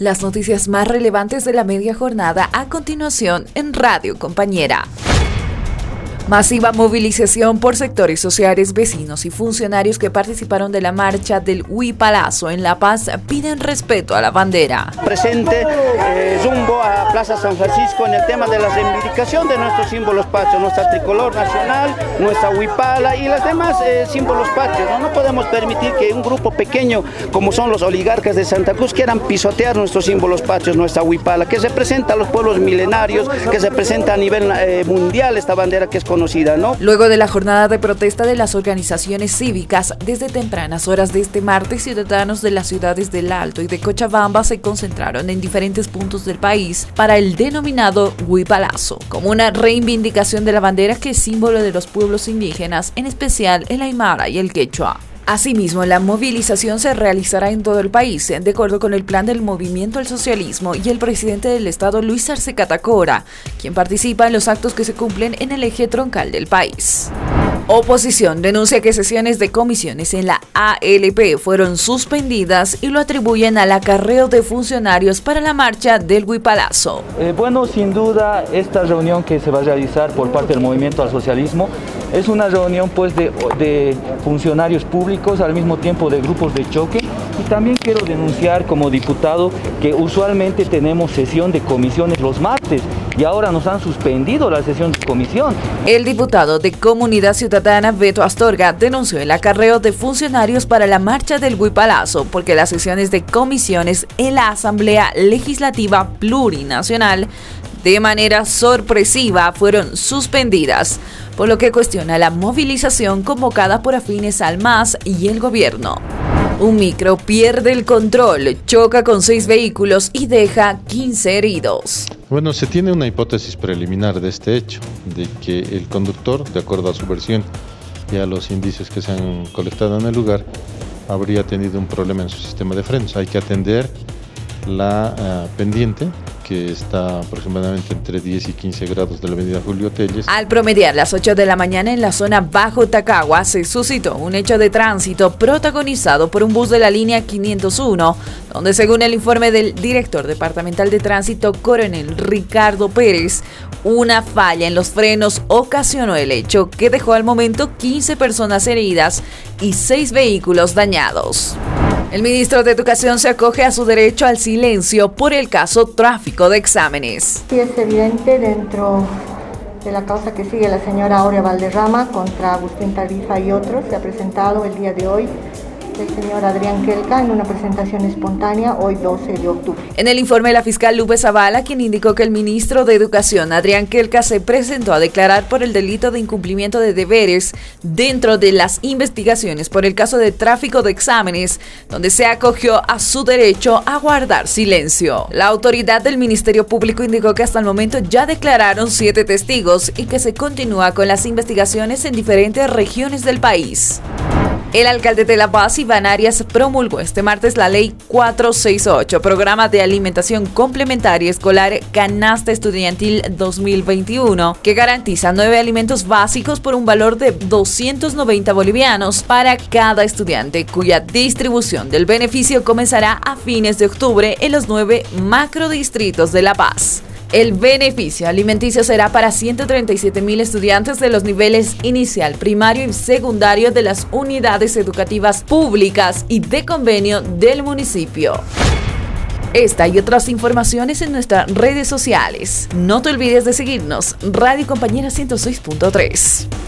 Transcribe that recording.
Las noticias más relevantes de la media jornada a continuación en Radio Compañera. Masiva movilización por sectores sociales, vecinos y funcionarios que participaron de la marcha del Huipalazo en La Paz piden respeto a la bandera. Presente eh, rumbo a Plaza San Francisco en el tema de la reivindicación de nuestros símbolos patrios, nuestra tricolor nacional, nuestra huipala y los demás eh, símbolos patrios. ¿no? no podemos permitir que un grupo pequeño como son los oligarcas de Santa Cruz quieran pisotear nuestros símbolos patrios, nuestra huipala, que representa a los pueblos milenarios, que representa a nivel eh, mundial esta bandera que es Luego de la jornada de protesta de las organizaciones cívicas, desde tempranas horas de este martes, ciudadanos de las ciudades del Alto y de Cochabamba se concentraron en diferentes puntos del país para el denominado Huipalazo, como una reivindicación de la bandera que es símbolo de los pueblos indígenas, en especial el Aymara y el Quechua. Asimismo, la movilización se realizará en todo el país, de acuerdo con el plan del Movimiento al Socialismo y el presidente del Estado, Luis Arce Catacora, quien participa en los actos que se cumplen en el eje troncal del país. Oposición denuncia que sesiones de comisiones en la ALP fueron suspendidas y lo atribuyen al acarreo de funcionarios para la marcha del Huipalazo. Eh, bueno, sin duda, esta reunión que se va a realizar por parte del Movimiento al Socialismo es una reunión pues de, funcionarios públicos, al mismo tiempo de grupos de choque. Y también quiero denunciar como diputado que usualmente tenemos sesión de comisiones los martes y ahora nos han suspendido la sesión de comisión. El diputado de Comunidad Ciudadana Beto Astorga denunció el acarreo de funcionarios para la marcha del Huipalazo porque las sesiones de comisiones en la Asamblea Legislativa Plurinacional de manera sorpresiva fueron suspendidas, por lo que cuestiona la movilización convocada por afines al MAS y el gobierno. Un micro pierde el control, choca con seis vehículos y deja 15 heridos. Bueno, se tiene una hipótesis preliminar de este hecho, de que el conductor, de acuerdo a su versión y a los indicios que se han colectado en el lugar, habría tenido un problema en su sistema de frenos. Hay que atender la uh, pendiente que está aproximadamente entre 10 y 15 grados de la avenida Julio Telles. Al promediar las 8 de la mañana en la zona Bajo Tacagua se suscitó un hecho de tránsito protagonizado por un bus de la línea 501, donde según el informe del director departamental de tránsito coronel Ricardo Pérez, una falla en los frenos ocasionó el hecho que dejó al momento 15 personas heridas y 6 vehículos dañados. El ministro de Educación se acoge a su derecho al silencio por el caso tráfico de exámenes. Sí, es evidente dentro de la causa que sigue la señora Aurea Valderrama contra Agustín Tarifa y otros, se ha presentado el día de hoy del señor Adrián Kelka en una presentación espontánea hoy 12 de octubre. En el informe la fiscal Lupe Zavala, quien indicó que el ministro de Educación Adrián Kelka se presentó a declarar por el delito de incumplimiento de deberes dentro de las investigaciones por el caso de tráfico de exámenes, donde se acogió a su derecho a guardar silencio. La autoridad del Ministerio Público indicó que hasta el momento ya declararon siete testigos y que se continúa con las investigaciones en diferentes regiones del país. El alcalde de La Paz, Iván Arias, promulgó este martes la Ley 468, Programa de Alimentación Complementaria Escolar Canasta Estudiantil 2021, que garantiza nueve alimentos básicos por un valor de 290 bolivianos para cada estudiante, cuya distribución del beneficio comenzará a fines de octubre en los nueve macrodistritos de La Paz. El beneficio alimenticio será para 137 mil estudiantes de los niveles inicial, primario y secundario de las unidades educativas públicas y de convenio del municipio. Esta y otras informaciones en nuestras redes sociales. No te olvides de seguirnos, Radio Compañera 106.3.